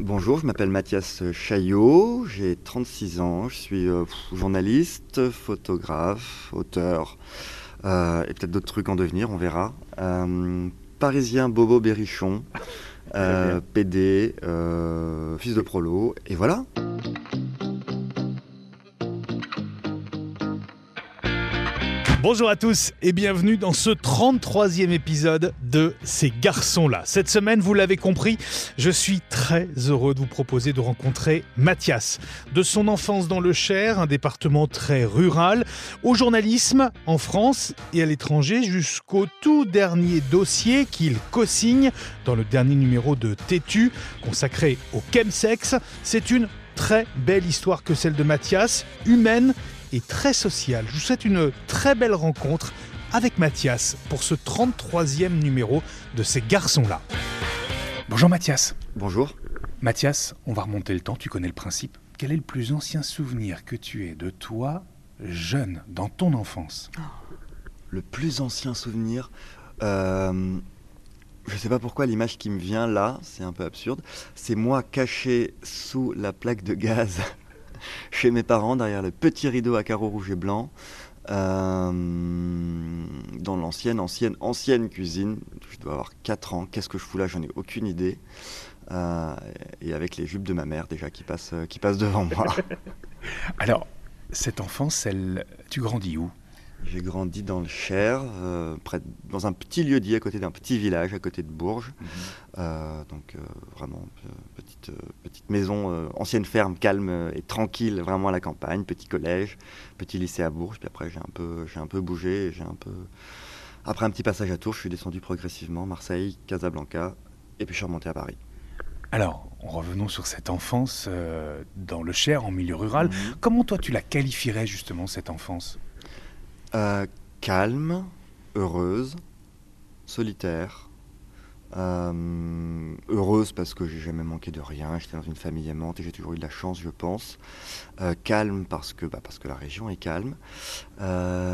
Bonjour, je m'appelle Mathias Chaillot, j'ai 36 ans, je suis euh, journaliste, photographe, auteur, euh, et peut-être d'autres trucs en devenir, on verra. Euh, parisien Bobo Berrichon, PD, fils de prolo, et voilà. Bonjour à tous et bienvenue dans ce 33e épisode de Ces garçons-là. Cette semaine, vous l'avez compris, je suis très heureux de vous proposer de rencontrer Mathias. De son enfance dans le Cher, un département très rural, au journalisme en France et à l'étranger jusqu'au tout dernier dossier qu'il co-signe dans le dernier numéro de Tétu consacré au chemsex. C'est une très belle histoire que celle de Mathias, humaine très social. Je vous souhaite une très belle rencontre avec Mathias pour ce 33e numéro de ces garçons-là. Bonjour Mathias. Bonjour. Mathias, on va remonter le temps, tu connais le principe. Quel est le plus ancien souvenir que tu aies de toi, jeune, dans ton enfance? Le plus ancien souvenir euh, Je ne sais pas pourquoi l'image qui me vient là, c'est un peu absurde, c'est moi caché sous la plaque de gaz chez mes parents, derrière le petit rideau à carreaux rouge et blanc, euh, dans l'ancienne, ancienne, ancienne cuisine. Je dois avoir 4 ans. Qu'est-ce que je fous là? J'en ai aucune idée. Euh, et avec les jupes de ma mère déjà qui passent, qui passent devant moi. Alors, cette enfance, elle, tu grandis où? J'ai grandi dans le Cher, euh, près, dans un petit lieu dit à côté d'un petit village, à côté de Bourges. Mhm. Euh, donc euh, vraiment petite, petite maison, ancienne ferme, calme et tranquille, vraiment à la campagne, petit collège, petit lycée à Bourges. Puis après j'ai un peu, j'ai un peu bougé, j'ai un peu. Après un petit passage à Tours, je suis descendu progressivement, Marseille, Casablanca, et puis je suis remonté à Paris. Alors, revenons sur cette enfance dans le Cher, en milieu rural. Mhm. Comment toi tu la qualifierais justement cette enfance? Euh, calme, heureuse, solitaire. Euh, heureuse parce que j'ai jamais manqué de rien, j'étais dans une famille aimante et j'ai toujours eu de la chance, je pense. Euh, calme parce que, bah, parce que la région est calme.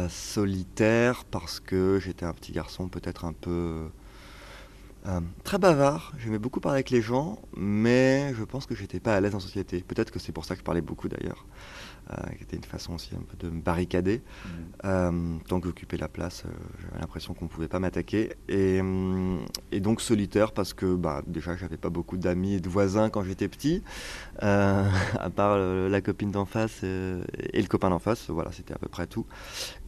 solitaire parce que j'étais un petit garçon peut-être un peu très bavard. J'aimais beaucoup parler avec les gens, mais je pense que j'étais pas à l'aise en société. Peut-être que c'est pour ça que je parlais beaucoup d'ailleurs. Euh, qui était une façon aussi un peu de me barricader. Mmh. Euh, tant que j'occupais la place, euh, j'avais l'impression qu'on ne pouvait pas m'attaquer. Et, donc solitaire parce que bah, déjà j'avais pas beaucoup d'amis et de voisins quand j'étais petit, à part la copine d'en face et le copain d'en face. Voilà, c'était à peu près tout.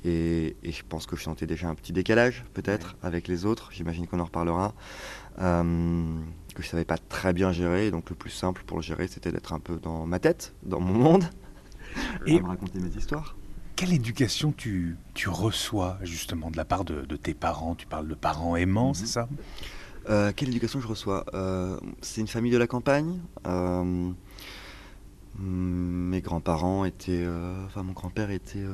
Et, je pense que je sentais déjà un petit décalage peut-être avec les autres. J'imagine qu'on en reparlera. que je savais pas très bien gérer. Donc le plus simple pour le gérer, c'était d'être un peu dans ma tête, dans mon monde. Et me raconter mes histoires. Quelle éducation tu, tu, reçois justement de la part de, tes parents? Tu parles de parents aimants, c'est ça? Euh, Quelle éducation je reçois? Euh, C'est une famille de la campagne. Euh, mes grands-parents étaient, enfin mon grand-père était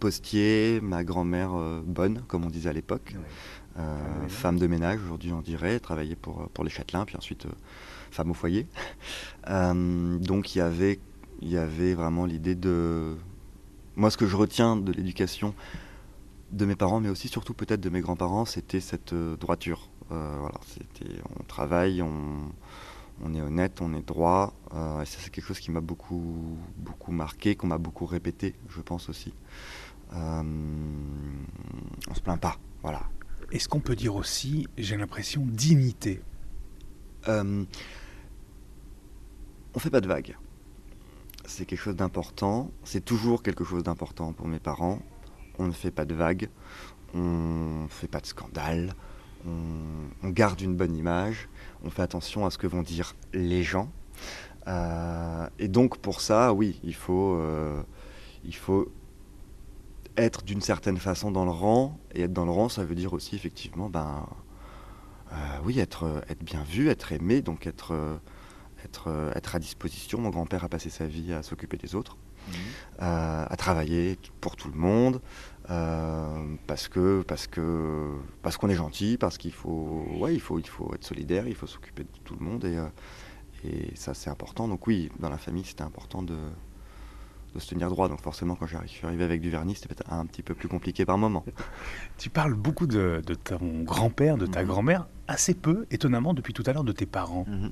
postier, ma grand-mère bonne, comme on disait à l'époque, femme de ménage aujourd'hui on dirait, travaillait pour, pour les Châtelains, puis ensuite femme au foyer. donc il y avait il y avait vraiment l'idée de... Moi, ce que je retiens de l'éducation de mes parents, mais aussi surtout peut-être de mes grands-parents, c'était cette euh, droiture. Euh, voilà, c'était, on travaille, on, on, est honnête, on est droit. Euh, et ça, c'est quelque chose qui m'a beaucoup, beaucoup marqué, qu'on m'a beaucoup répété, je pense aussi. on se plaint pas, voilà. Est-ce qu'on peut dire aussi, j'ai l'impression, dignité On fait pas de vagues c'est quelque chose d'important. C'est toujours quelque chose d'important pour mes parents. On ne fait pas de vagues, on ne fait pas de scandale, on, garde une bonne image, on fait attention à ce que vont dire les gens. Euh, et donc pour ça, oui, il faut, euh, il faut être d'une certaine façon dans le rang. Et être dans le rang, ça veut dire aussi effectivement, ben, euh, oui, être bien vu, être aimé, donc être être, euh, être à disposition. Mon grand-père a passé sa vie à s'occuper des autres, mhm. euh, à travailler pour tout le monde, euh, parce que parce que parce qu'on est gentil, parce qu'il faut ouais il faut il faut être solidaire, il faut s'occuper de tout le monde et, et ça c'est important. Donc oui, dans la famille c'était important de de se tenir droit. Donc forcément, quand je suis arrivé avec du vernis, c'était peut-être un petit peu plus compliqué par moment. tu parles beaucoup de, de ton grand-père, de ta mhm. grand-mère, assez peu, étonnamment, depuis tout à l'heure, de tes parents. Mhm.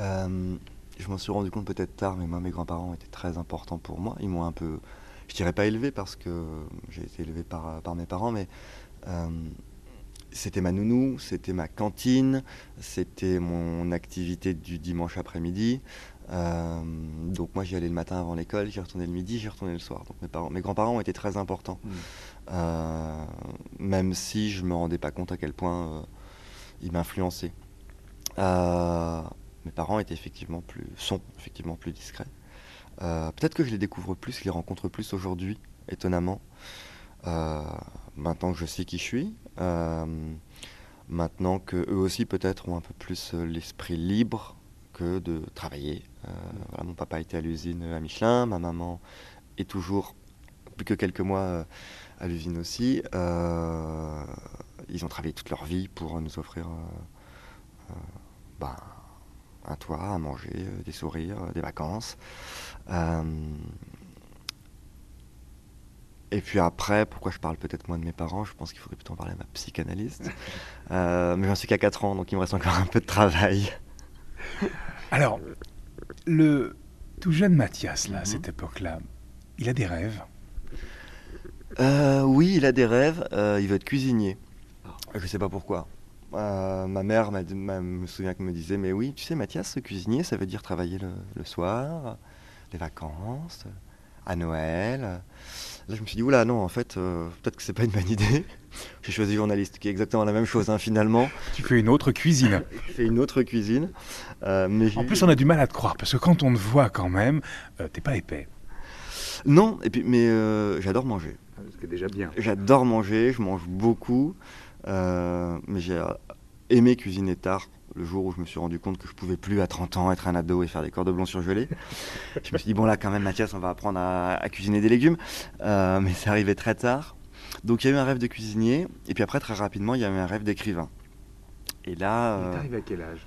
Euh, je m'en suis rendu compte peut-être tard, mais moi, mes grands-parents étaient très importants pour moi. Ils m'ont un peu, je dirais pas élevé parce que j'ai été élevé par, par mes parents, mais euh, c'était ma nounou, c'était ma cantine, c'était mon activité du dimanche après-midi. Euh, donc moi j'y allais le matin avant l'école, j'y retournais le midi, j'y retournais le soir. Donc mes, parents, mes grands-parents été très importants. Euh, même si je me rendais pas compte à quel point ils m'influençaient. Mes parents étaient effectivement plus, sont effectivement plus discrets. Euh, Peut-être que je les découvre plus, je les rencontre plus aujourd'hui, étonnamment. Euh, maintenant que je sais qui je suis, euh, maintenant que eux aussi peut-être ont un peu plus l'esprit libre que de travailler. Mon papa était à l'usine à Michelin, ma maman est toujours plus que quelques mois à l'usine aussi. Ils ont travaillé toute leur vie pour nous offrir ben, un toit, à manger, euh, des sourires, euh, des vacances. Euh, et puis après, pourquoi je parle peut-être moins de mes parents Je pense qu'il faudrait plutôt en parler à ma psychanalyste. Euh, mais j'en suis qu'à 4 ans, donc il me reste encore un peu de travail. Alors, le tout jeune Mathias, là, à Mhm. cette époque-là, il a des rêves? Euh, oui, il a des rêves. euh, il veut être cuisinier. Je sais pas pourquoi. Euh, ma mère m'a dit- m'a- me souvient qu'elle me disait Mais oui, tu sais, Mathias, cuisinier, ça veut dire travailler le, le soir, les vacances, à Noël. Là, je me suis dit Oula, non, en fait, euh, peut-être que c'est pas une bonne idée. J'ai choisi journaliste, qui est exactement la même chose, hein, finalement. Tu fais une autre cuisine. J'ai fait une autre cuisine. euh, mais En plus, on a du mal à te croire, parce que quand on te voit quand même, euh, t'es pas épais. Non, et puis, mais euh, j'adore manger. Ce qui est déjà bien. J'adore manger, je mange beaucoup, euh, mais j'ai euh, aimé cuisiner tard. Le jour où je me suis rendu compte que je pouvais plus à 30 ans être un ado et faire des cordons blonds surgelés. je me suis dit, bon là quand même Mathias, on va apprendre à, à cuisiner des légumes. Euh, mais c'est arrivé très tard. Donc il y a eu un rêve de cuisinier, et puis après très rapidement, il y a eu un rêve d'écrivain. Et là, euh, à quel âge?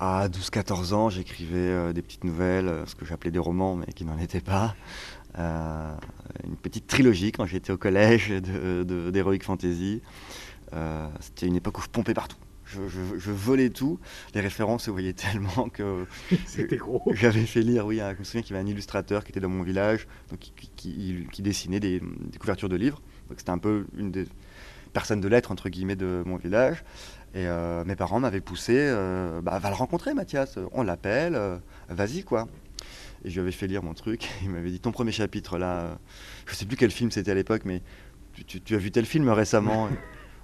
À 12-14 ans, j'écrivais euh, des petites nouvelles, euh, ce que j'appelais des romans, mais qui n'en étaient pas. Euh, une petite trilogie quand j'étais au collège de- de- d'Heroic Fantasy. Euh, C'était une époque où je pompais partout. Je, je- je volais tout. Les références se voyaient tellement que C'était gros. j'avais fait lire, oui, un- je me souviens qu'il y avait un illustrateur qui était dans mon village, donc qui, qui- qui- qui dessinait des, des couvertures de livres. C'était un peu une des personnes de lettres, entre guillemets, de mon village. Et euh, mes parents m'avaient poussé, euh, bah, va le rencontrer, Mathias, on l'appelle, euh, vas-y, quoi. Et je lui avais fait lire mon truc, il m'avait dit, ton premier chapitre, là, je sais plus quel film c'était à l'époque, mais tu, tu- tu as vu tel film récemment?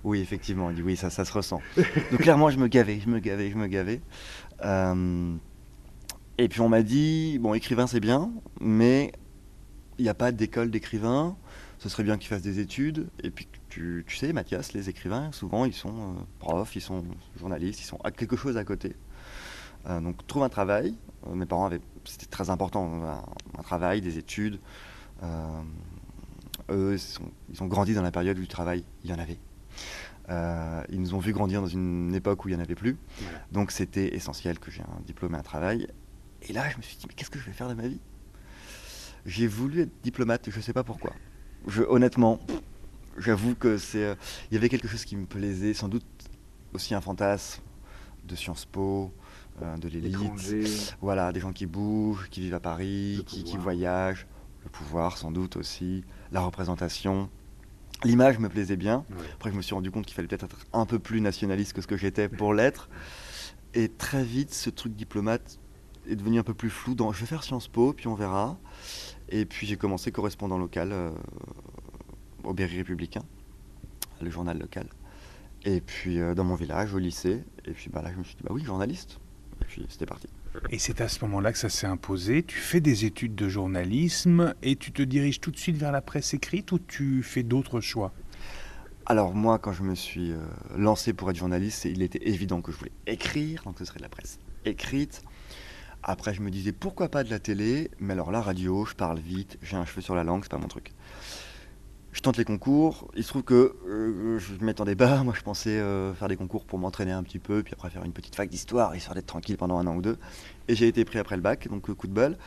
Oui, effectivement, il dit, oui, ça, ça se ressent. Donc clairement, je me gavais, je me gavais, je me gavais. Et puis on m'a dit, bon, écrivain c'est bien, mais il n'y a pas d'école d'écrivain, ce serait bien qu'il fasse des études. Et puis tu, tu sais, Mathias, les écrivains, souvent ils sont euh, profs, ils sont journalistes, ils sont à quelque chose à côté. Euh, donc trouve un travail. Euh, mes parents avaient, c'était très important, un, un travail, des études. Eux, ils, sont- ils ont grandi dans la période où du travail, il y en avait. Ils nous ont vu grandir dans une époque où il n'y en avait plus. Donc c'était essentiel que j'ai un diplôme et un travail. Et là, je me suis dit, mais qu'est-ce que je vais faire de ma vie? J'ai voulu être diplomate, je ne sais pas pourquoi. Je, honnêtement, j'avoue que c'est, euh, il y avait quelque chose qui me plaisait, sans doute aussi un fantasme de Sciences Po, euh, de l'élite. Voilà, des gens qui bougent, qui vivent à Paris, qui, qui voyagent, le pouvoir sans doute aussi, la représentation. L'image me plaisait bien. Après, je me suis rendu compte qu'il fallait peut-être être un peu plus nationaliste que ce que j'étais pour l'être. Et très vite, ce truc diplomate est devenu un peu plus flou. Dans, je vais faire Sciences Po, puis on verra. Et puis j'ai commencé correspondant local euh, au Berry Républicain, le journal local. Et puis euh, dans mon village, au lycée. Et puis bah, là, je me suis dit, bah oui, journaliste. Et puis c'était parti. Et c'est à ce moment-là que ça s'est imposé. Tu fais des études de journalisme et tu te diriges tout de suite vers la presse écrite ou tu fais d'autres choix? Alors moi, quand je me suis euh, lancé pour être journaliste, il était évident que je voulais écrire, donc ce serait de la presse écrite. Après, je me disais pourquoi pas de la télé, mais alors la radio, je parle vite, j'ai un cheveu sur la langue, c'est pas mon truc. Je tente les concours, il se trouve que euh, je m'attendais pas, moi je pensais euh, faire des concours pour m'entraîner un petit peu, puis après faire une petite fac d'histoire, histoire d'être tranquille pendant un an ou deux. Et j'ai été pris après le bac, donc euh, coup de bol.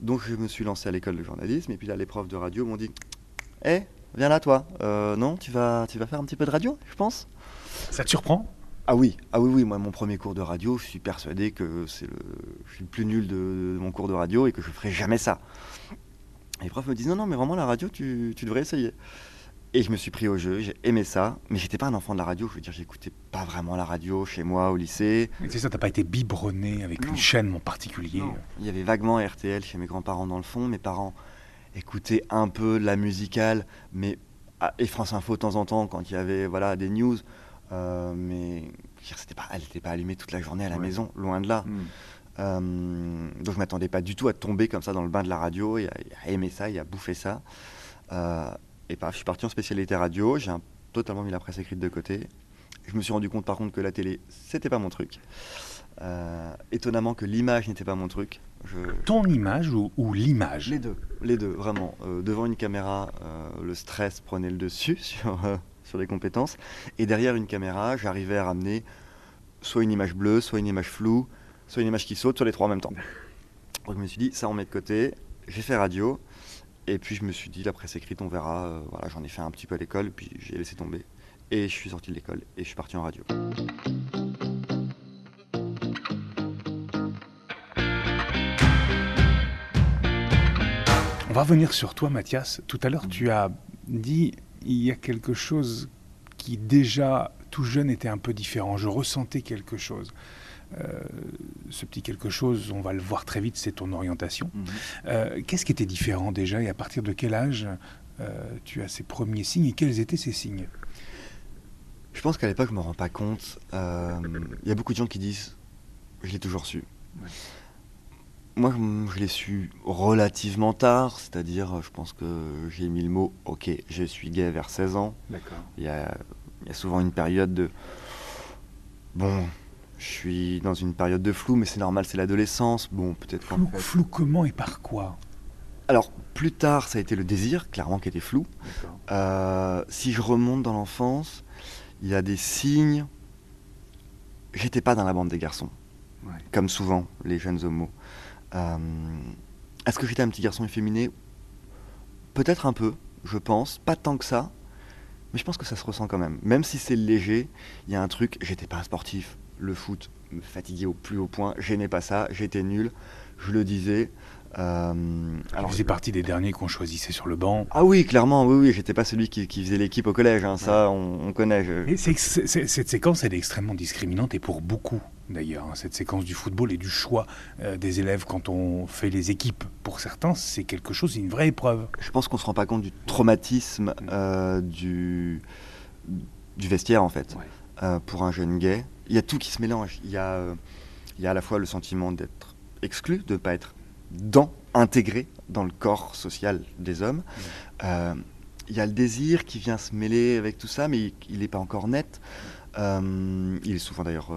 Donc je me suis lancé à l'école de journalisme, et puis là les profs de radio m'ont dit Hé, viens là toi, Euh, non, tu vas, tu vas faire un petit peu de radio, je pense? Ça te surprend? Ah oui, ah oui, oui, moi mon premier cours de radio, je suis persuadé que c'est le, je suis le plus nul de, de mon cours de radio et que je ferai jamais ça. Les profs me disent non, non, mais vraiment la radio, tu, tu devrais essayer. Et je me suis pris au jeu, j'ai aimé ça, mais j'étais pas un enfant de la radio, je veux dire, j'écoutais pas vraiment la radio chez moi au lycée. Mais c'est ça, t'as pas été biberonné avec Non. une chaîne en particulier Non. Il y avait vaguement RTL chez mes grands-parents dans le fond, mes parents écoutaient un peu de la musicale, mais ah, et France Info de temps en temps quand il y avait voilà des news, euh, mais c'était pas, elle n'était pas allumée toute la journée à la Ouais. maison, loin de là. Hmm. Euh, donc je m'attendais pas du tout à tomber comme ça dans le bain de la radio et à, à aimer ça et à bouffer ça. Euh, et paf, je suis parti en spécialité radio, j'ai totalement mis la presse écrite de côté. Je me suis rendu compte par contre que la télé, c'était pas mon truc. Euh, étonnamment que l'image n'était pas mon truc. Je, Ton image ou, ou l'image? Les deux, les deux, vraiment. Euh, devant une caméra, euh, le stress prenait le dessus sur, sur les compétences. Et derrière une caméra, j'arrivais à ramener soit une image bleue, soit une image floue, soit une image qui saute, soit les trois en même temps. Donc je me suis dit, ça on met de côté. J'ai fait radio. Et puis je me suis dit, la presse écrite, on verra. Euh, voilà, j'en ai fait un petit peu à l'école, puis j'ai laissé tomber. Et je suis sorti de l'école et je suis parti en radio. On va revenir sur toi, Mathias. Tout à l'heure, tu as dit il y a quelque chose qui déjà tout jeune était un peu différent. Je ressentais quelque chose. Euh, ce petit quelque chose, on va le voir très vite, c'est ton orientation. Euh, Qu'est-ce qui était différent déjà et à partir de quel âge euh, tu as ces premiers signes et quels étaient ces signes? Je pense qu'à l'époque, je me rends pas compte. Euh, Il y a beaucoup de gens qui disent Je l'ai toujours su. Ouais. Moi, je, je l'ai su relativement tard, c'est-à-dire, je pense que j'ai mis le mot Ok, je suis gay vers 16 ans. D'accord. Il y y a souvent une période de. Bon, je suis dans une période de flou, mais c'est normal, c'est l'adolescence. Bon, peut-être Flou, fait- flou comment et par quoi? Alors, plus tard, ça a été le désir, clairement, qui était flou. Euh, si je remonte dans l'enfance, il y a des signes. J'étais pas dans la bande des garçons, Ouais. comme souvent les jeunes homos. Euh, Est-ce que j'étais un petit garçon efféminé? Peut-être un peu, je pense, pas tant que ça, mais je pense que ça se ressent quand même. Même si c'est léger, il y a un truc. J'étais pas un sportif. Le foot me fatiguait au plus haut point. J'aimais pas ça. J'étais nul. Je le disais. Euh, Alors, faisait partie des derniers qu'on choisissait sur le banc. ah oui, clairement, oui, oui, j'étais pas celui qui, qui faisait l'équipe au collège, hein, ça on, on connaît. je- Et cette séquence, elle est extrêmement discriminante et pour beaucoup d'ailleurs. hein, Cette séquence du football et du choix euh, des élèves quand on fait les équipes, pour certains, c'est quelque chose, une vraie épreuve. Je pense qu'on se rend pas compte du traumatisme euh, du, du vestiaire en fait, Ouais. pour un jeune gay. Il y a tout qui se mélange. Il y a, euh, il y a à la fois le sentiment d'être exclu, de ne pas être dans, intégré dans le corps social des hommes. Euh, il y a le désir qui vient se mêler avec tout ça, mais il n'est pas encore net. Euh, il est souvent d'ailleurs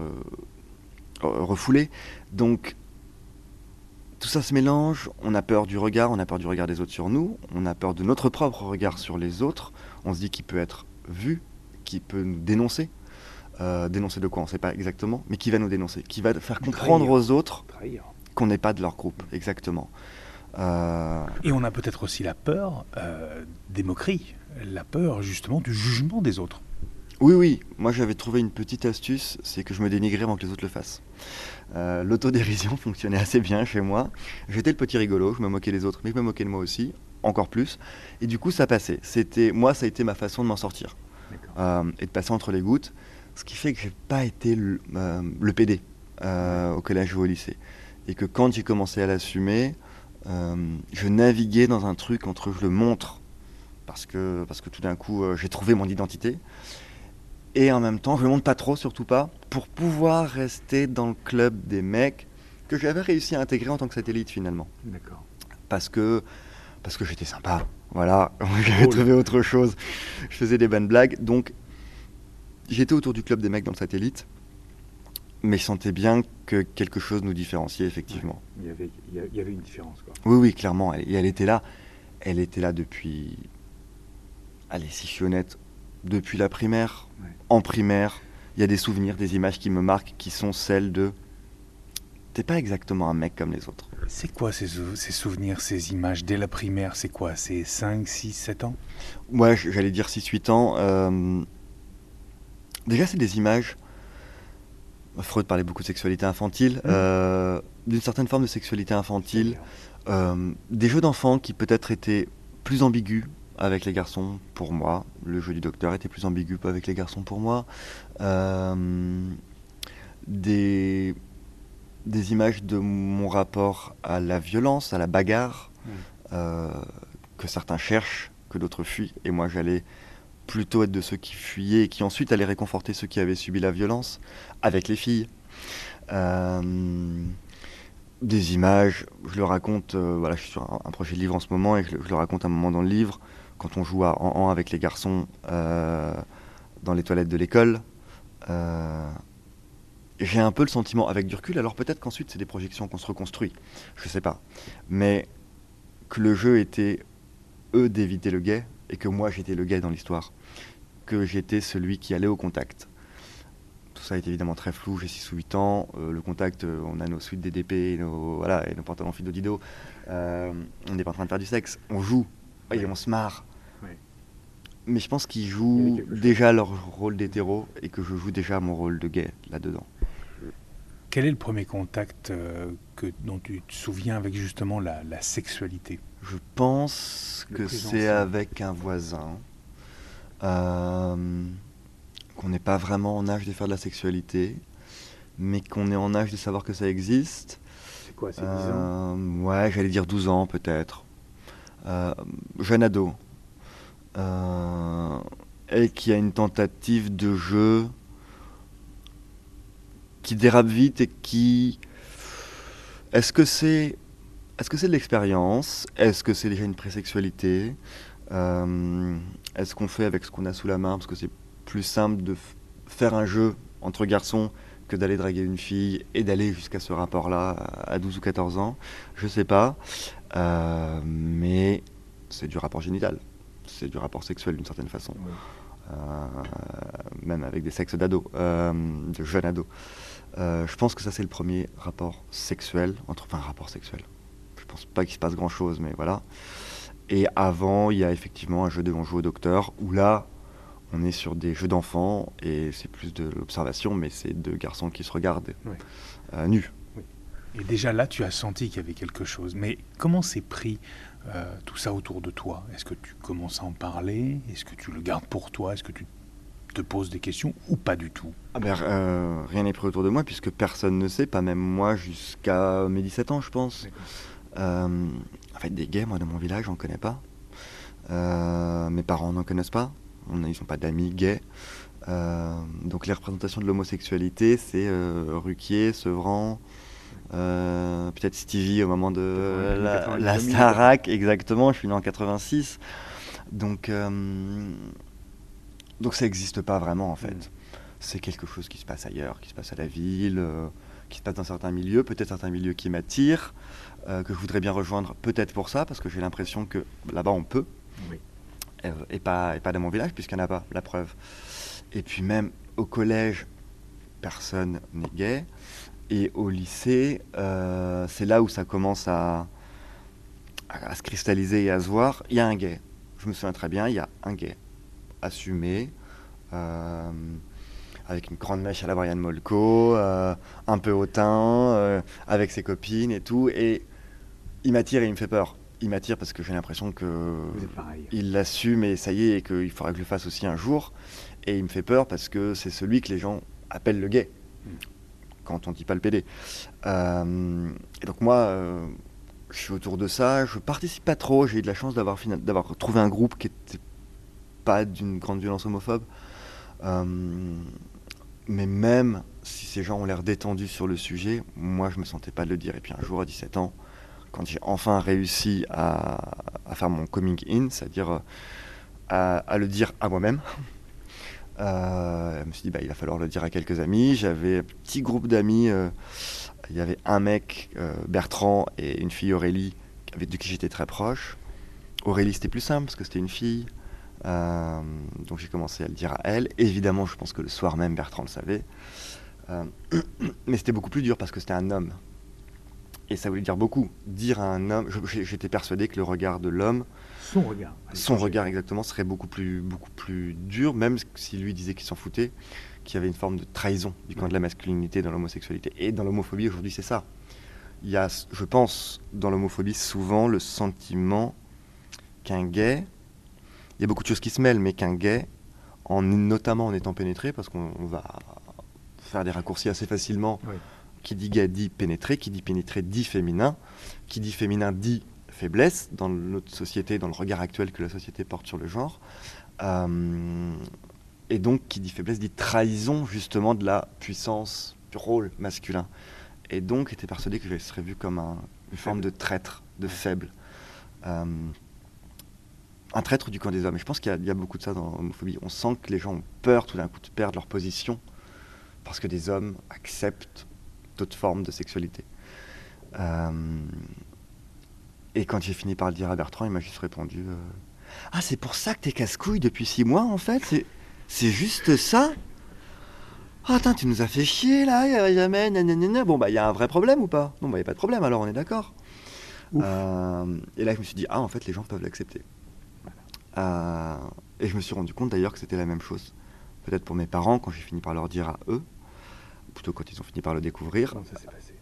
refoulé. Donc, tout ça se mélange. On a peur du regard, on a peur du regard des autres sur nous, on a peur de notre propre regard sur les autres. On se dit qu'il peut être vu, qu'il peut nous dénoncer. Euh, dénoncer de quoi On ne sait pas exactement, mais qui va nous dénoncer, qui va faire comprendre trahir. aux autres Trahir. qu'on n'est pas de leur groupe, exactement. Euh, Et on a peut-être aussi la peur euh, des moqueries, la peur justement du jugement des autres. Oui, oui, moi j'avais trouvé une petite astuce, c'est que je me dénigrais avant que les autres le fassent. Euh, L'autodérision fonctionnait assez bien chez moi. J'étais le petit rigolo, je me moquais des autres, mais je me moquais de moi aussi, encore plus. Et du coup, ça passait. C'était, moi, ça a été ma façon de m'en sortir euh, et de passer entre les gouttes. Ce qui fait que j'ai pas été le, euh, le PD euh, au collège ou au lycée. Et que quand j'ai commencé à l'assumer, euh, je naviguais dans un truc entre je le montre, parce que, parce que tout d'un coup, euh, j'ai trouvé mon identité. Et en même temps, je le montre pas trop, surtout pas, pour pouvoir rester dans le club des mecs que j'avais réussi à intégrer en tant que satellite finalement. D'accord. Parce que, parce que j'étais sympa. Voilà, j'avais trouvé autre chose. Je faisais des bonnes blagues. Donc, j'étais autour du club des mecs dans le satellite. Mais je sentais bien que quelque chose nous différenciait, effectivement. Il y avait, il y avait une différence. Quoi. Oui, oui, clairement. Elle- Et elle était là. Elle était là depuis. Allez, si je suis honnête, depuis la primaire. Ouais. En primaire, il y a des souvenirs, des images qui me marquent, qui sont celles de. T'es pas exactement un mec comme les autres. C'est quoi ces, sou- ces souvenirs, ces images dès la primaire? C'est quoi? C'est 5, 6, 7 ans? Ouais, j'allais dire 6-8 ans. euh, Déjà, c'est des images Freud parlait beaucoup de sexualité infantile, euh, d'une certaine forme de sexualité infantile, euh, des jeux d'enfants qui peut-être étaient plus ambigus avec les garçons pour moi. Le jeu du docteur était plus ambigu avec les garçons pour moi. Euh, des, des images de mon rapport à la violence, à la bagarre, euh, que certains cherchent, que d'autres fuient. Et moi, j'allais plutôt être de ceux qui fuyaient et qui ensuite allaient réconforter ceux qui avaient subi la violence avec les filles. Euh, des images, je le raconte, euh, voilà, je suis sur un, projet de livre en ce moment et je, le raconte à un moment dans le livre, quand on joue à en, en avec les garçons euh, dans les toilettes de l'école. j'ai un peu le sentiment, avec du recul, alors peut-être qu'ensuite c'est des projections qu'on se reconstruit, je sais pas, mais que le jeu était, eux, d'éviter le gay, et que moi j'étais le gay dans l'histoire, que j'étais celui qui allait au contact. Tout ça est évidemment très flou, j'ai 6 ou 8 ans, euh, le contact, euh, on a nos suites DDP et nos, voilà, et nos pantalons Fido euh, on n'est pas en train de faire du sexe, on joue, et on se marre. Mais je pense qu'ils jouent déjà leur rôle d'hétéro et que je joue déjà mon rôle de gay là-dedans. Quel est le premier contact que, dont tu te souviens avec justement la sexualité? Je pense que c'est avec un voisin. Euh, qu'on n'est pas vraiment en âge de faire de la sexualité, mais qu'on est en âge de savoir que ça existe. C'est quoi, c'est 10 ans euh, Ouais, j'allais dire 12 ans peut-être. Euh, jeune ado. et qui a une tentative de jeu qui dérape vite et qui... Est-ce que c'est est-ce que c'est de l'expérience? Est-ce que c'est déjà une présexualité? Euh, Est-ce qu'on fait avec ce qu'on a sous la main? Parce que c'est plus simple de faire un jeu entre garçons que d'aller draguer une fille et d'aller jusqu'à ce rapport-là à 12 ou 14 ans. Je sais pas. Euh, mais c'est du rapport génital. C'est du rapport sexuel d'une certaine façon. Euh, même avec des sexes d'ados, de jeunes ados. je pense que ça c'est le premier rapport sexuel, entre, enfin rapport sexuel, pense pas qu'il se passe grand chose, mais voilà. Et avant, il y a effectivement un jeu de on joue au docteur, où là, on est sur des jeux d'enfants, et c'est plus de l'observation, mais c'est deux garçons qui se regardent euh, nus. Et déjà là, tu as senti qu'il y avait quelque chose. Mais comment s'est pris euh, tout ça autour de toi? Est-ce que tu commences à en parler? Est-ce que tu le gardes pour toi? Est-ce que tu te poses des questions ou pas du tout? Ah ben, euh, Rien n'est pris autour de moi, puisque personne ne sait, pas même moi, jusqu'à mes 17 ans, je pense. Euh, en fait, des gays, moi, dans mon village, j'en connais pas. Euh, mes parents n'en connaissent pas. On, ils n'ont pas d'amis gays. Euh, donc les représentations de l'homosexualité, c'est Ruquier, Sevran, peut-être Stevie au moment de la, la Starac, exactement. Je suis né en 86. Donc, donc ça n'existe pas vraiment en fait. Mm. C'est quelque chose qui se passe ailleurs, qui se passe à la ville, qui se passe dans certains milieux, peut-être certains milieux qui m'attirent. Euh, que je voudrais bien rejoindre, peut-être pour ça, parce que j'ai l'impression que là-bas on peut, euh, et, pas, et pas dans mon village, puisqu'il n'y en a pas, la preuve. Et puis même au collège, personne n'est gay, et au lycée, euh, c'est là où ça commence à, à, se cristalliser et à se voir. Il y a un gay, je me souviens très bien, il y a un gay, assumé avec une grande mèche à la Brian Molko, un peu hautain, avec ses copines et tout. Et il m'attire et il me fait peur. Il m'attire parce que j'ai l'impression que il l'assume et ça y est et qu'il faudra que je le fasse aussi un jour. Et il me fait peur parce que c'est celui que les gens appellent le gay quand on dit pas le PD. Euh, et donc moi, euh, je suis autour de ça. Je participe pas trop. J'ai eu de la chance d'avoir d'avoir trouvé un groupe qui était pas d'une grande violence homophobe. Euh, mais même si ces gens ont l'air détendus sur le sujet, moi je me sentais pas de le dire. Et puis un jour à 17 ans, quand j'ai enfin réussi à, faire mon coming in, c'est-à-dire euh, à, le dire à moi-même. Euh, je me suis dit, bah, il va falloir le dire à quelques amis. J'avais un petit groupe d'amis. Euh, il y avait un mec, Bertrand, et une fille, Aurélie, avec, de qui j'étais très proche. Aurélie, c'était plus simple parce que c'était une fille. donc j'ai commencé à le dire à elle. Évidemment, je pense que le soir même, Bertrand le savait. mais c'était beaucoup plus dur parce que c'était un homme. Et ça voulait dire beaucoup. Dire à un homme, j'étais persuadé que le regard de l'homme, son regard, son regard exactement, serait beaucoup plus, beaucoup plus dur, même si lui disait qu'il s'en foutait, qu'il y avait une forme de trahison du camp de la masculinité dans l'homosexualité. Et dans l'homophobie, aujourd'hui, c'est ça. Il y a, je pense, dans l'homophobie, souvent le sentiment qu'un gay, il y a beaucoup de choses qui se mêlent, mais qu'un gay, en, notamment en étant pénétré, parce qu'on va faire des raccourcis assez facilement, qui dit gay dit pénétré, qui dit pénétré dit féminin, qui dit féminin dit faiblesse dans notre société, dans le regard actuel que la société porte sur le genre. Euh, et donc, qui dit faiblesse dit trahison justement de la puissance du rôle masculin. Et donc, était persuadé que je serais vu comme une forme de traître, de faible. Euh, un traître du camp des hommes. Et je pense qu'il y, a beaucoup de ça dans l'homophobie. On sent que les gens ont peur tout d'un coup de perdre leur position parce que des hommes acceptent d'autres formes de sexualité. Euh, et quand j'ai fini par le dire à Bertrand, il m'a juste répondu euh, Ah, c'est pour ça que t'es casse-couille depuis six mois, en fait C'est juste ça Ah, attends, tu nous as fait chier, là, jamais, nanana. Bon, bah, il y a un vrai problème ou pas? Bon, bah, il n'y a pas de problème, alors on est d'accord. Euh, et là, je me suis dit Ah, en fait, les gens peuvent l'accepter. Euh, et je me suis rendu compte d'ailleurs que c'était la même chose. Peut-être pour mes parents, quand j'ai fini par leur dire à eux, plutôt quand ils ont fini par le découvrir. Comment ça s'est passé?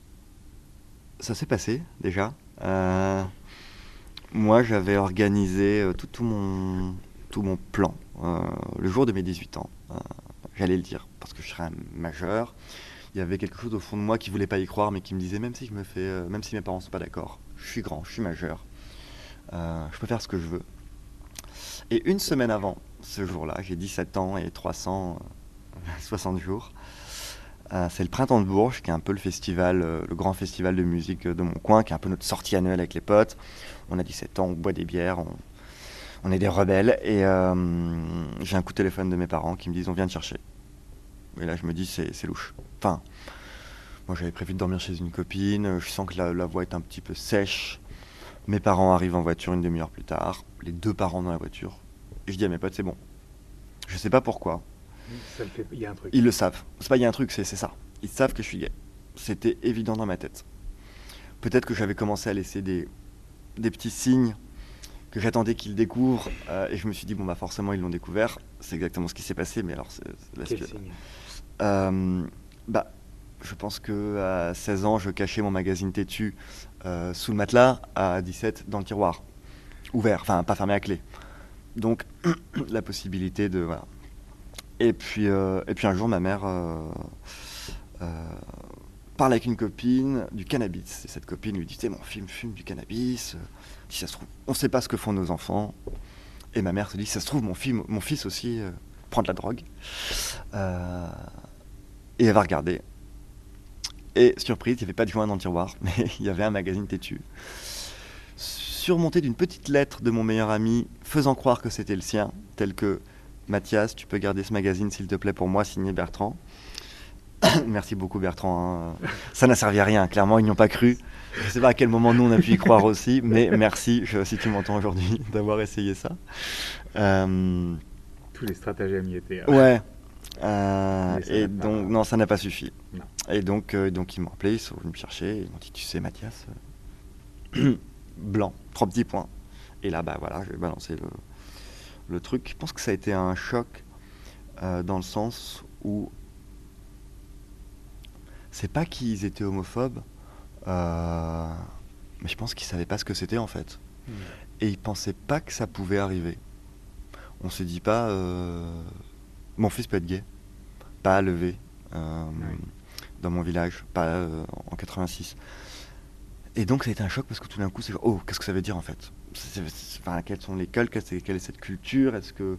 Ça s'est passé, déjà. Euh, moi, j'avais organisé euh, tout, tout, mon, tout mon plan euh, le jour de mes 18 ans. Euh, j'allais le dire, parce que je serais un majeur. Il y avait quelque chose au fond de moi qui voulait pas y croire, mais qui me disait même si je me fais, même si mes parents sont pas d'accord, je suis grand, je suis majeur, je peux faire ce que je veux. Et une semaine avant ce jour-là, j'ai 17 ans et 360 jours. C'est le printemps de Bourges, qui est un peu le festival, le grand festival de musique de mon coin, qui est un peu notre sortie annuelle avec les potes on a 17 ans, on boit des bières, on, est des rebelles. Et euh, j'ai un coup de téléphone de mes parents qui me disent on vient te chercher. Et là je me dis c'est louche. Enfin, moi j'avais prévu de dormir chez une copine, je sens que la, voix est un petit peu sèche. Mes parents arrivent en voiture une demi-heure plus tard, les deux parents dans la voiture. Et je dis à mes potes c'est bon. Je sais pas pourquoi. Il y a un truc. Ils le savent. C'est pas il y a un truc, c'est ça. Ils savent que je suis gay. C'était évident dans ma tête. Peut-être que j'avais commencé à laisser des, des petits signes que j'attendais qu'ils découvrent. Euh, et je me suis dit, bon, bah forcément, ils l'ont découvert. C'est exactement ce qui s'est passé, mais alors, c'est la Quel signe? Euh, bah, Je pense que à 16 ans, je cachais mon magazine têtu euh, sous le matelas, à 17, dans le tiroir. Ouvert, enfin, pas fermé à clé. Donc, la possibilité de. Voilà. Et puis, et puis un jour, ma mère parle avec une copine du cannabis. Et cette copine lui dit mon film fume du cannabis. Si ça se trouve, on ne sait pas ce que font nos enfants. Et ma mère se dit ça se trouve, mon, fils aussi euh, prend de la drogue. Euh, et elle va regarder. Et surprise, il n'y avait pas de joint dans le tiroir, mais il y avait un magazine têtu. Surmonté d'une petite lettre de mon meilleur ami, faisant croire que c'était le sien, tel que Mathias, tu peux garder ce magazine s'il te plaît pour moi, signé Bertrand. Merci beaucoup Bertrand. Hein. Ça n'a servi à rien, clairement, ils n'y ont pas cru. Je ne sais pas à quel moment nous on a pu y croire aussi, mais merci, si tu m'entends aujourd'hui, d'avoir essayé ça. Euh, Tous les stratagèmes y étaient. Hein. Ouais. Euh, et donc, non, ça n'a pas suffi. Et donc, euh, donc ils m'ont appelé, ils sont venus me chercher, ils m'ont dit, tu sais Mathias, blanc, trois petits points. Et là, bah voilà, je vais balancer le, le truc. Je pense que ça a été un choc dans le sens où c'est pas qu'ils étaient homophobes, euh, mais je pense qu'ils savaient pas ce que c'était en fait. Hmm. Et ils pensaient pas que ça pouvait arriver. On se dit pas, euh, mon fils peut être gay, pas à lever euh, dans mon village, pas en 86. Et donc ça a été un choc parce que tout d'un coup c'est oh qu'est-ce que ça veut dire en fait? Enfin, Quels sont les quelle est cette culture Est-ce que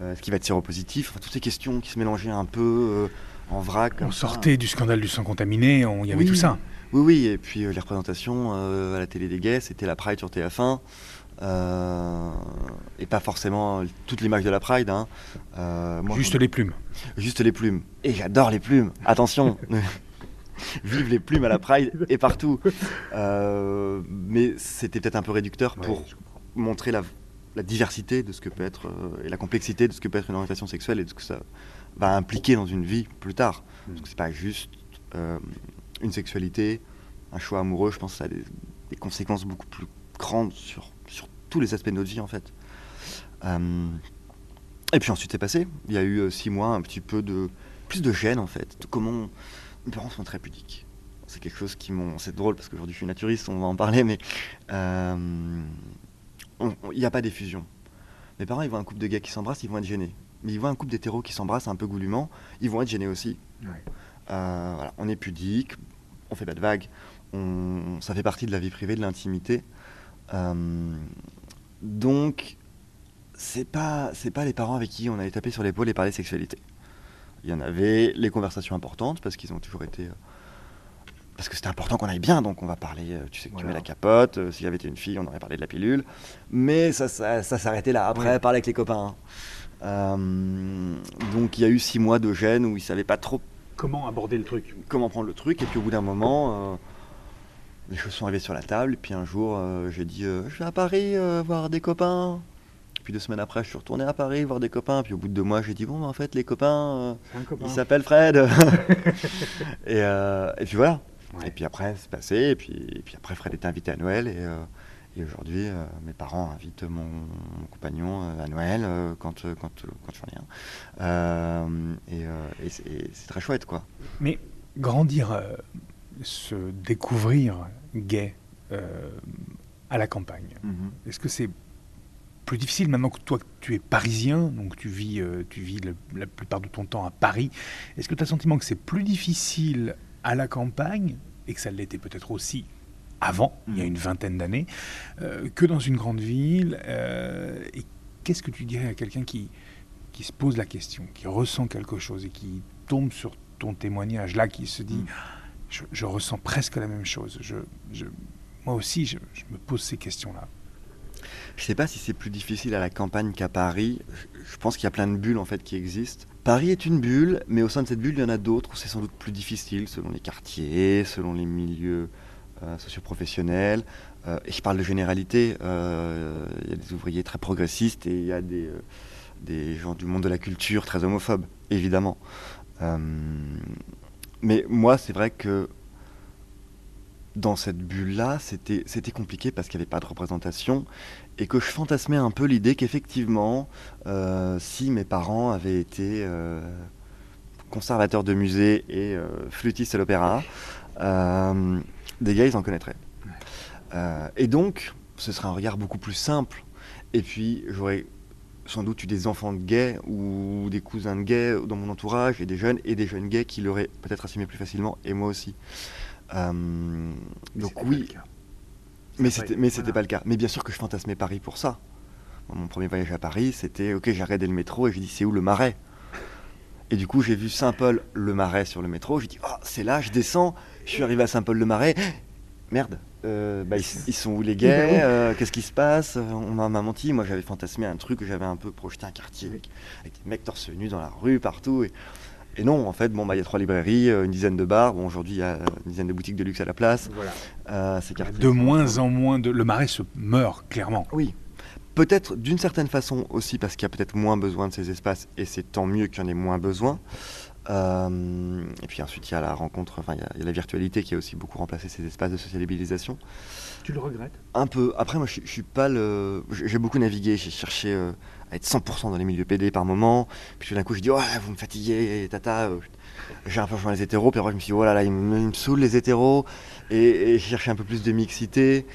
est-ce qu'il va être séropositif enfin, Toutes ces questions qui se mélangeaient un peu en vrac. On sortait du scandale du sang contaminé, il y avait tout ça. Oui, oui, et puis euh, les représentations euh, à la télé des gays, c'était la Pride sur TF1. Euh, et pas forcément toute l'image de la Pride. Hein. Juste les plumes. Juste les plumes. Et j'adore les plumes. Attention. Vive les plumes à la Pride et partout. mais c'était peut-être un peu réducteur pour montrer la, la, diversité de ce que peut être et la complexité de ce que peut être une orientation sexuelle et de ce que ça va impliquer dans une vie plus tard. Mm. Parce que c'est pas juste euh, une sexualité, un choix amoureux, je pense que ça a des, conséquences beaucoup plus grandes sur, sur tous les aspects de notre vie en fait. Euh, et puis ensuite c'est passé, il y a eu euh, six mois un petit peu de plus de gêne en fait. Comment mes parents sont très pudiques. C'est quelque chose qui m'ont. C'est drôle parce qu'aujourd'hui je suis naturiste, on va en parler, mais euh, il n'y a pas d'effusion. Mes parents, ils voient un couple de gars qui s'embrassent, ils vont être gênés. Mais ils voient un couple d'hétéros qui s'embrassent un peu goulûment, ils vont être gênés aussi. Euh, voilà, on est pudique, on fait pas de vagues, on, ça fait partie de la vie privée, de l'intimité. Euh, donc, c'est pas c'est pas les parents avec qui on allait taper sur l'épaule et parler sexualité. Il y en avait les conversations importantes parce qu'ils ont toujours été euh, parce que c'était important qu'on aille bien, donc on va parler, euh, tu sais que tu mets la capote, euh, s'il y avait été une fille, on aurait parlé de la pilule, mais ça, ça, s'arrêtait là, après, parler avec les copains. donc il y a eu six mois de gêne où ils ne savaient pas trop... Comment aborder le truc? Comment prendre le truc, et puis au bout d'un moment, les choses sont arrivées sur la table, et puis un jour, j'ai dit, je vais à Paris voir des copains. Puis deux semaines après, je suis retourné à Paris voir des copains. Puis au bout de deux mois, j'ai dit bon, en fait, les copains, euh, ils s'appellent Fred. et, euh, et, puis voilà. Et puis après, c'est passé. Et puis, puis après, Fred était invité à Noël. Et, euh, et aujourd'hui, mes parents invitent mon, compagnon à Noël quand, quand, quand je viens. et, c'est très chouette, quoi. Mais grandir, se découvrir gay à la campagne, mm-hmm. est-ce que c'est plus difficile maintenant que toi tu es parisien, donc tu vis, euh, tu vis la plupart de ton temps à Paris. Est-ce que tu as le sentiment que c'est plus difficile à la campagne, et que ça l'était peut-être aussi avant, il y a mm. une vingtaine d'années, euh, que dans une grande ville euh, Et qu'est-ce que tu dirais à quelqu'un qui, qui se pose la question, qui ressent quelque chose et qui tombe sur ton témoignage là, qui se dit mm. je, ressens presque la même chose. Je, je moi aussi, je me pose ces questions-là. Je ne sais pas si c'est plus difficile à la campagne qu'à Paris. Je pense qu'il y a plein de bulles en fait qui existent. Paris est une bulle, mais au sein de cette bulle, il y en a d'autres où c'est sans doute plus difficile selon les quartiers, selon les milieux euh, socioprofessionnels. Euh, et je parle de généralité. Euh, il y a des ouvriers très progressistes et il y a des, des gens du monde de la culture très homophobes, évidemment. mais moi, c'est vrai que dans cette bulle-là, c'était, compliqué parce qu'il n'y avait pas de représentation et que je fantasmais un peu l'idée qu'effectivement, euh, si mes parents avaient été euh, conservateurs de musée et euh, flûtistes à l'opéra, des gars, ils en connaîtraient. et donc, ce serait un regard beaucoup plus simple. Et puis, j'aurais sans doute eu des enfants de gays ou des cousins de gays dans mon entourage et des jeunes et des jeunes gays qui l'auraient peut-être assumé plus facilement et moi aussi. Euh, donc oui, mais c'était mais c'était pas le cas. Mais bien sûr que je fantasmais Paris pour ça. Mon premier voyage à Paris, c'était ok, j'ai arrêté le métro et j'ai dit c'est où le Marais? Et du coup, j'ai vu Saint-Paul le Marais sur le métro. J'ai dit oh, c'est là, je descends. Je suis arrivé à Saint-Paul le Marais. Merde, euh, bah, ils, sont où les gays? Euh, Qu'est-ce qui se passe? On m'a menti. Moi, j'avais fantasmé un truc, j'avais un peu projeté un quartier avec, avec, des mecs torse nu dans la rue partout. Et, et non, en fait, bon, bah, il y a trois librairies, euh, une dizaine de bars. Bon, aujourd'hui, il y a une dizaine de boutiques de luxe à la place. Voilà. Euh, de moins en moins de. Le marais se meurt, clairement. Oui. Peut-être d'une certaine façon aussi parce qu'il y a peut-être moins besoin de ces espaces et c'est tant mieux qu'il y en ait moins besoin. Euh, et puis ensuite, il y a la rencontre, enfin, il y, a la virtualité qui a aussi beaucoup remplacé ces espaces de socialisation. Tu le regrettes? Un peu. Après, moi, je, je suis pas le. J'ai beaucoup navigué, j'ai cherché à être 100% dans les milieux PD par moment. Puis tout d'un coup, je dis, oh, vous me fatiguez, tata. Euh, j'ai un peu rejoint les hétéros. Puis après, je me suis dit, oh là là, ils me, saoulent les hétéros. Et, j'ai cherché un peu plus de mixité.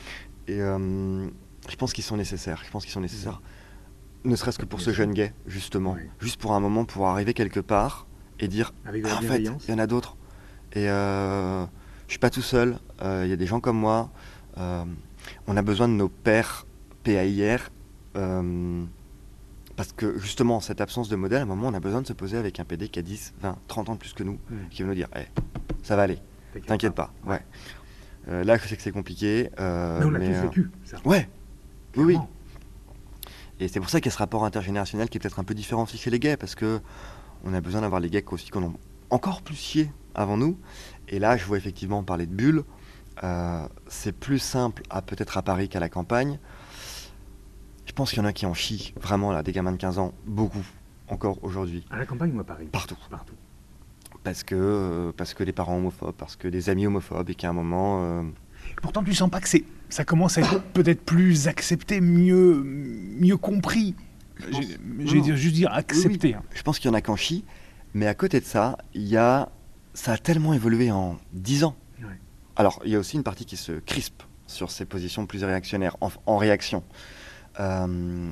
Et euh, je pense qu'ils sont nécessaires. Je pense qu'ils sont nécessaires. Ne serait-ce que pour ce jeune gay, justement. Juste pour un moment, pour arriver quelque part et dire, ah, en fait, il y en a d'autres. Et euh, je suis pas tout seul. Euh, il y a des gens comme moi. on a besoin de nos pères PAIR. Parce que justement, cette absence de modèle, à un moment, on a besoin de se poser avec un PD qui a 10, 20, 30 ans de plus que nous, qui va nous dire hey, ça va aller, t'inquiète pas. Ouais. Euh, là, je sais que c'est compliqué. Euh, mais on l'a tous euh, vécu, ça. Ouais, oui, oui. Et c'est pour ça qu'il y a ce rapport intergénérationnel qui est peut-être un peu différent aussi chez les gays, parce que on a besoin d'avoir les gays aussi qu'on a encore plus chié avant nous. Et là, je vois effectivement parler de bulles. c'est plus simple à peut-être à Paris qu'à la campagne. Je pense qu'il y en a qui en chient, vraiment, là, des gamins de 15 ans, beaucoup, encore aujourd'hui. À la campagne ou à Paris? Partout. Partout. Parce que, euh, parce que les parents homophobes, parce que des amis homophobes, et qu'à un moment. Euh, Pourtant, tu sens pas que c'est, ça commence à être peut-être plus accepté, mieux, mieux compris. Je vais juste dire accepté. Hein. Je pense qu'il y en a qui en chient, Mais à côté de ça, il y a, ça a tellement évolué en 10 ans. Alors, il y a aussi une partie qui se crispe sur ces positions plus réactionnaires, en, réaction. Euh,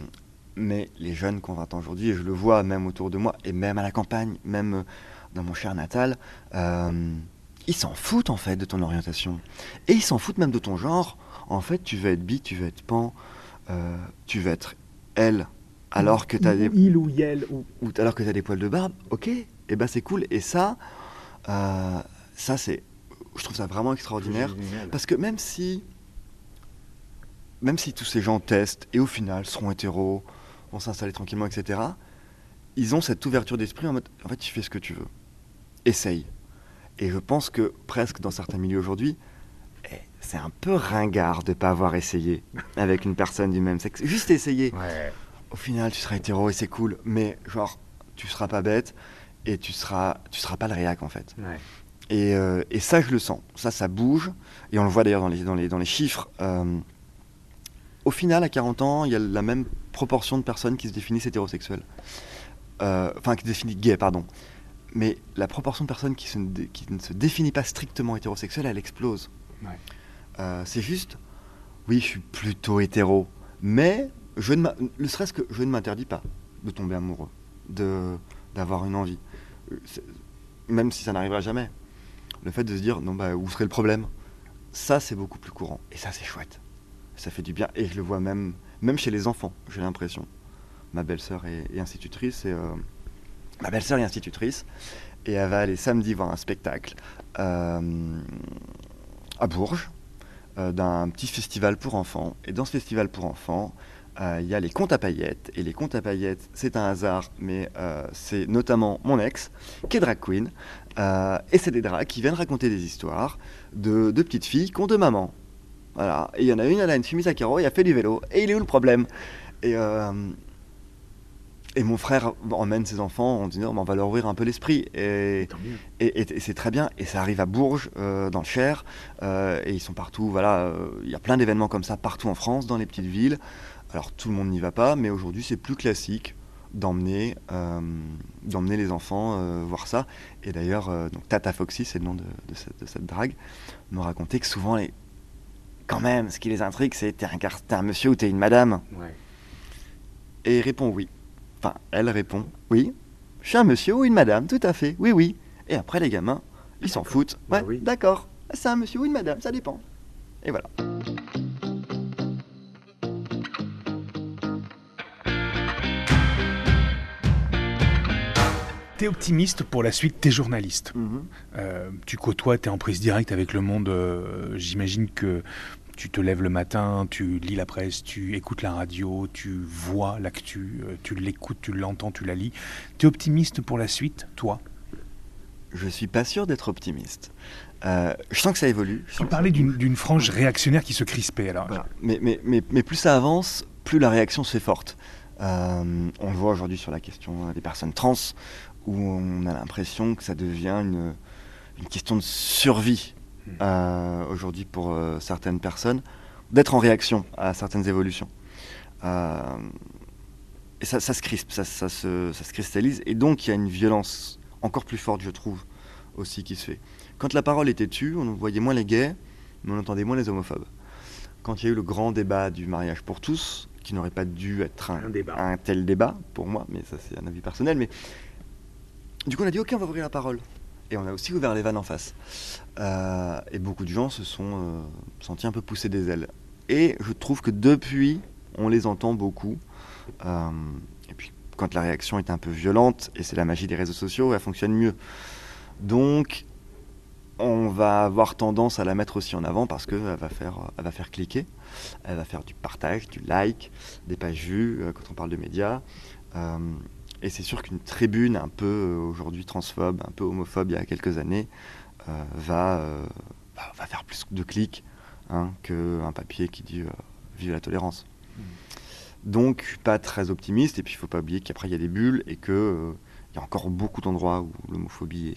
mais les jeunes qu'on voit aujourd'hui, et je le vois même autour de moi, et même à la campagne, même dans mon cher natal, euh, ils s'en foutent en fait de ton orientation. Et ils s'en foutent même de ton genre. En fait, tu veux être bi, tu veux être pan, euh, tu veux être elle, alors que tu as des... Il ou elle. Ou... alors que tu as des poils de barbe, ok, et eh ben c'est cool. Et ça, ça c'est je trouve ça vraiment extraordinaire. Parce que même si, même si tous ces gens testent et au final seront hétéros, vont s'installer tranquillement, etc., ils ont cette ouverture d'esprit en mode en fait, tu fais ce que tu veux. Essaye. Et je pense que presque dans certains milieux aujourd'hui, eh, c'est un peu ringard de ne pas avoir essayé avec une personne du même sexe. Juste essayer. Au final, tu seras hétéro et c'est cool, mais genre, tu seras pas bête et tu seras, tu seras pas le réac en fait. Euh, et, ça, je le sens. Ça, ça bouge. Et on le voit d'ailleurs dans les, dans, les, dans les chiffres. Euh, au final, à 40 ans, il y a la même proportion de personnes qui se définissent hétérosexuelles. Euh, enfin, qui se définissent gays, pardon. Mais la proportion de personnes qui, qui, ne se définit pas strictement hétérosexuelle, elle explose. c'est juste, oui, je suis plutôt hétéro. Mais, je ne ne serait-ce que je ne m'interdis pas de tomber amoureux, d'avoir une envie. Même si ça n'arrivera jamais le fait de se dire, non, bah, où serait le problème? Ça, c'est beaucoup plus courant. Et ça, c'est chouette. Ça fait du bien. Et je le vois même, même chez les enfants, j'ai l'impression. Ma belle-sœur est, institutrice. Et, euh, ma belle-sœur est institutrice. Et elle va aller samedi voir un spectacle euh, à Bourges, euh, d'un petit festival pour enfants. Et dans ce festival pour enfants, il y a les contes à paillettes. Et les contes à paillettes, c'est un hasard, mais c'est notamment mon ex, qui est drag queen, et c'est des drags qui viennent raconter des histoires de, petites filles qui ont deux mamans. Voilà. Et il y en a une, elle a une chemise à carreaux, elle fait du vélo. Et il est où le problème? Et, euh, et mon frère emmène ses enfants en disant on va leur ouvrir un peu l'esprit. Et, et, c'est très bien. Et ça arrive à Bourges, euh, dans le Cher. et ils sont partout. Voilà, il y a plein d'événements comme ça partout en France, dans les petites villes. Alors tout le monde n'y va pas, mais aujourd'hui c'est plus classique d'emmener euh, d'emmener les enfants euh, voir ça. Et d'ailleurs, euh, donc Tata Foxy, c'est le nom de, cette, drague, me racontait que souvent, les... quand même, ce qui les intrigue, c'est t'es un, un monsieur ou t'es une madame. Et il répond oui. Enfin, elle répond oui. Je suis un monsieur ou une madame, tout à fait, oui, oui. Et après, les gamins, ils s'en foutent. Bah ouais, d'accord. C'est un monsieur ou une madame, ça dépend. Et voilà. T'es optimiste pour la suite, t'es journaliste. Mhm. Euh, tu côtoies, t'es en prise directe avec le monde. Euh, j'imagine que tu te lèves le matin, tu lis la presse, tu écoutes la radio, tu vois l'actu, euh, tu l'écoutes, tu l'entends, tu la lis. T'es optimiste pour la suite, toi? Je suis pas sûr d'être optimiste. je sens que ça évolue. Tu parlais d'une frange réactionnaire qui se crispait alors. Mais, mais, mais, mais, plus ça avance, plus la réaction se fait forte. on le voit aujourd'hui sur la question des personnes trans, où on a l'impression que ça devient une, question de survie hmm. euh, aujourd'hui pour euh, certaines personnes, d'être en réaction à certaines évolutions. Euh, et ça, se crispe, ça, se, cristallise, et donc il y a une violence encore plus forte, je trouve, aussi qui se fait. Quand la parole était tue, on voyait moins les gays, mais on entendait moins les homophobes. Quand il y a eu le grand débat du mariage pour tous, qui n'aurait pas dû être un, un, tel débat pour moi, mais ça c'est un avis personnel, mais du coup, on a dit ok, on va ouvrir la parole. Et on a aussi ouvert les vannes en face. Euh, et beaucoup de gens se sont euh, sentis un peu pousser des ailes. Et je trouve que depuis, on les entend beaucoup. Euh, et puis, quand la réaction est un peu violente, et c'est la magie des réseaux sociaux, elle fonctionne mieux. Donc, on va avoir tendance à la mettre aussi en avant parce qu'elle va faire, va faire cliquer, elle va faire du partage, du like, des pages vues quand on parle de médias. Et c'est sûr qu'une tribune un peu euh, aujourd'hui transphobe, un peu homophobe il y a quelques années, euh, va, euh, bah, va faire plus de clics hein, qu'un papier qui dit Vive la tolérance. Hmm. Donc, pas très optimiste. Et puis, il ne faut pas oublier qu'après, il y a des bulles et qu'il il y a encore beaucoup d'endroits où l'homophobie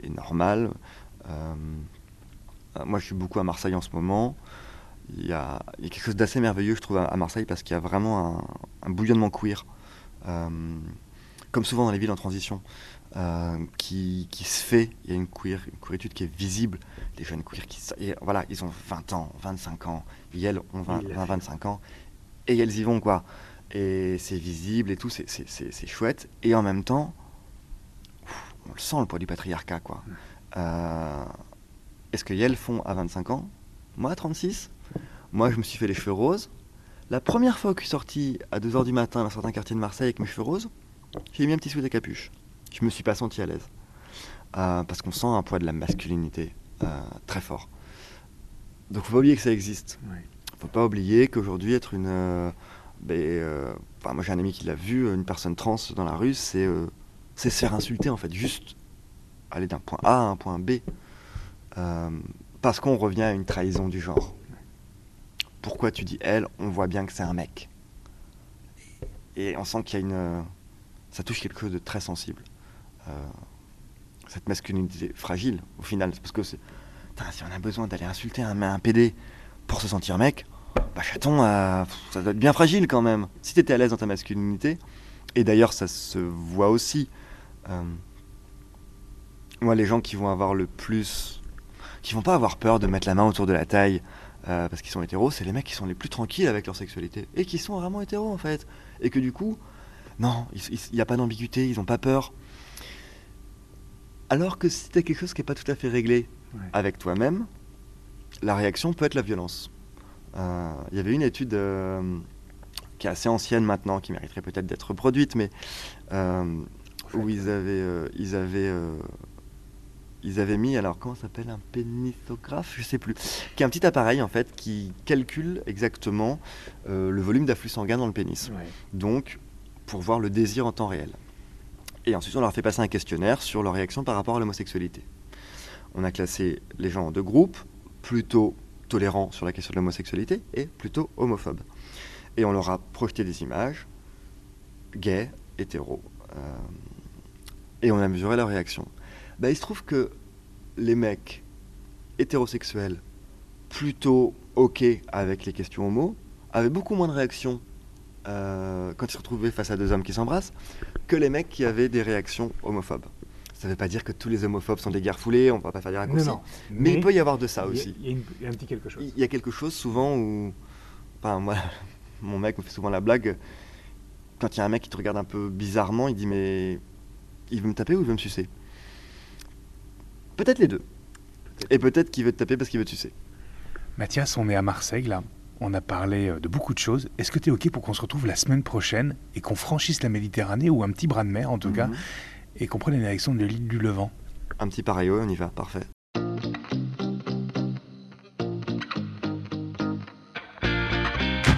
est, normale. moi, je suis beaucoup à Marseille en ce moment. Il y a, quelque chose d'assez merveilleux, je trouve, à, Marseille parce qu'il y a vraiment un, un bouillonnement queer comme souvent dans les villes en transition, euh, qui, qui se fait. Il y a une, queer, une queeritude qui est visible. Des jeunes queers qui. et voilà, ils ont 20 ans, 25 ans. Et elles ont 20, 20 25 ans. Et elles y vont, quoi. Et c'est visible et tout, c'est- c'est c'est- c'est chouette. Et en même temps, ouf, on le sent le poids du patriarcat, quoi. Euh, Est-ce que elles font à 25 ans? Moi, à 36 Moi, je me suis fait les cheveux roses. La première fois que je suis sorti à 2h du matin dans certains quartiers de Marseille avec mes cheveux roses, j'ai mis un petit sweat à capuche. Je me suis pas senti à l'aise. Euh, parce qu'on sent un poids de la masculinité euh, très fort. Donc faut pas oublier que ça existe. Faut pas oublier qu'aujourd'hui être une... euh, ben, enfin, moi j'ai un ami qui l'a vu, une personne trans dans la rue, c'est c'est se faire insulter en fait. Juste aller d'un point A à un point B. Parce qu'on revient à une trahison du genre. Pourquoi tu dis elle On voit bien que c'est un mec? Et on sent qu'il y a une. Ça touche quelque chose de très sensible. Euh, cette masculinité fragile, au final. Parce que c'est. Si on a besoin d'aller insulter un, PD pour se sentir mec, bah chaton, euh, ça doit être bien fragile quand même. Si t'étais à l'aise dans ta masculinité, et d'ailleurs ça se voit aussi. euh, moi, les gens qui vont avoir le plus. qui vont pas avoir peur de mettre la main autour de la taille parce qu'ils sont hétéros, c'est les mecs qui sont les plus tranquilles avec leur sexualité. Et qui sont vraiment hétéros en fait. Et que du coup, non, il n'y a pas d'ambiguïté, ils n'ont pas peur. Alors que si t'as quelque chose qui n'est pas tout à fait réglé avec toi-même, la réaction peut être la violence. Euh, Il y avait une étude euh, qui est assez ancienne maintenant, qui mériterait peut-être d'être reproduite, mais euh, où ils avaient, ils avaient, ils avaient mis, alors comment ça s'appelle, un pénissographe, je sais plus, qui est un petit appareil en fait qui calcule exactement euh, le volume d'afflux sanguin dans le pénis. Donc, pour voir le désir en temps réel. Et ensuite, on leur a fait passer un questionnaire sur leur réaction par rapport à l'homosexualité. On a classé les gens en deux groupes, plutôt tolérants sur la question de l'homosexualité et plutôt homophobes. Et on leur a projeté des images gays, hétéros, euh, et on a mesuré leur réaction. Bah, il se trouve que les mecs hétérosexuels, plutôt OK avec les questions homo, avaient beaucoup moins de réactions euh, quand ils se retrouvaient face à deux hommes qui s'embrassent que les mecs qui avaient des réactions homophobes. Ça ne veut pas dire que tous les homophobes sont des garfoulés, on va pas faire des raccourcis. Non, non. Mais, il peut y avoir de ça aussi. Il y, a une- il y a un petit quelque chose. Il y a quelque chose souvent où. Enfin, moi, mon mec me fait souvent la blague. Quand il y a un mec qui te regarde un peu bizarrement, il dit Mais. Il veut me taper ou il veut me sucer? Peut-être les deux. Et peut-être qu'il veut te taper parce qu'il veut te sucer. Mathias, on est à Marseille là. On a parlé euh, de beaucoup de choses. Est-ce que tu es OK pour qu'on se retrouve la semaine prochaine et qu'on franchisse la Méditerranée ou un petit bras de mer en tout cas Mhm. et qu'on prenne la direction de l'île du Levant? Un petit pareil, on y va, parfait.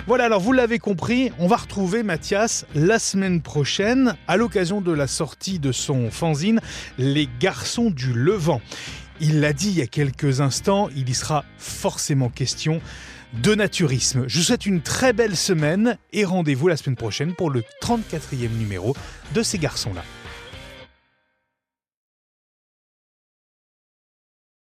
Voilà, alors vous l'avez compris, on va retrouver Mathias la semaine prochaine à l'occasion de la sortie de son fanzine Les garçons du Levant. Il l'a dit il y a quelques instants, il y sera forcément question de naturisme. Je vous souhaite une très belle semaine et rendez-vous la semaine prochaine pour le 34e numéro de ces garçons-là.